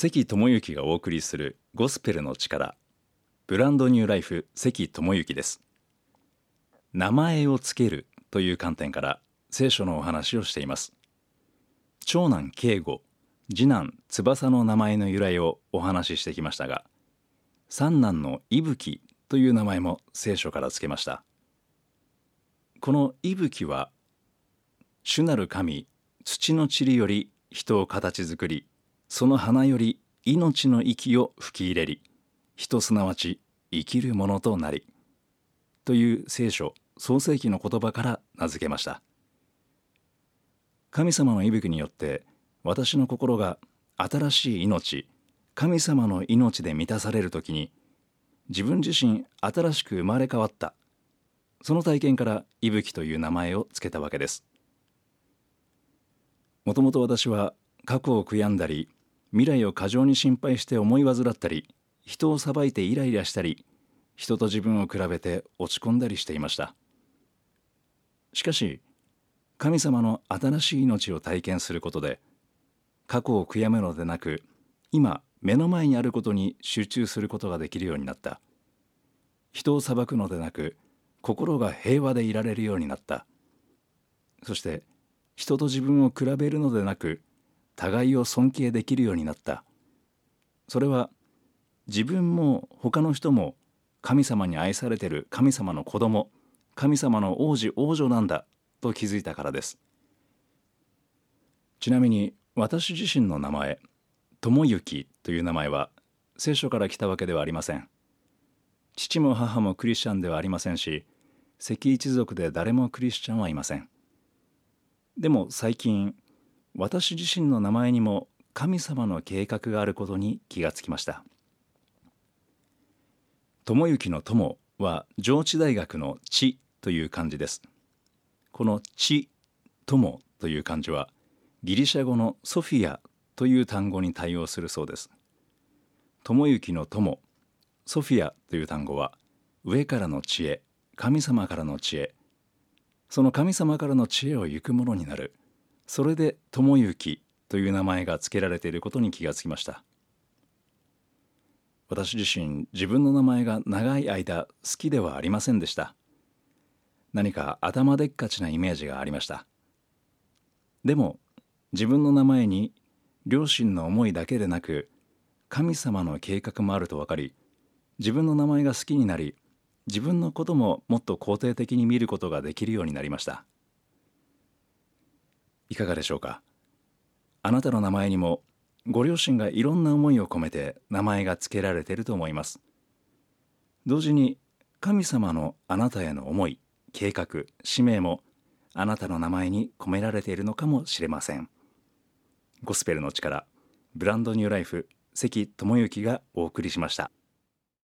関智之がお送りするゴスペルの力。ブランドニューライフ関智之です。名前をつけるという観点から聖書のお話をしています。長男慶吾次男翼の名前の由来をお話ししてきましたが三男の伊吹という名前も聖書からつけました。この伊吹は主なる神土の塵より人を形作りその花より命の息を吹き入れり人すなわち生きるものとなりという聖書創世記の言葉から名付けました。神様の息吹によって私の心が新しい命神様の命で満たされる時に自分自身新しく生まれ変わったその体験から息吹という名前を付けたわけです。もともと私は過去を悔やんだり未来を過剰に心配して思い煩ったり人を裁いてイライラしたり人と自分を比べて落ち込んだりしていました。しかし神様の新しい命を体験することで過去を悔やむのでなく今目の前にあることに集中することができるようになった。人を裁くのでなく心が平和でいられるようになった。そして人と自分を比べるのでなく互いを尊敬できるようになった。それは自分も他の人も神様に愛されてる神様の子供神様の王子王女なんだと気づいたからです。ちなみに私自身の名前智之という名前は聖書から来たわけではありません。父も母もクリスチャンではありませんし関一族で誰もクリスチャンはいません。でも最近私自身の名前にも神様の計画があることに気がつきました。智之の友は上智大学の地という漢字です。この地友という漢字はギリシャ語のソフィアという単語に対応するそうです。智之の友ソフィアという単語は上からの知恵神様からの知恵その神様からの知恵を行くものになる。それで智之という名前が付けられていることに気がつきました。私自身自分の名前が長い間好きではありませんでした。何か頭でっかちなイメージがありました。でも自分の名前に両親の思いだけでなく神様の計画もあると分かり自分の名前が好きになり自分のことももっと肯定的に見ることができるようになりました。いかがでしょうか？あなたの名前にもご両親がいろんな思いを込めて名前が付けられていると思います。同時に神様のあなたへの思い計画使命もあなたの名前に込められているのかもしれません。ゴスペルの力ブランドニューライフ関智之がお送りしました。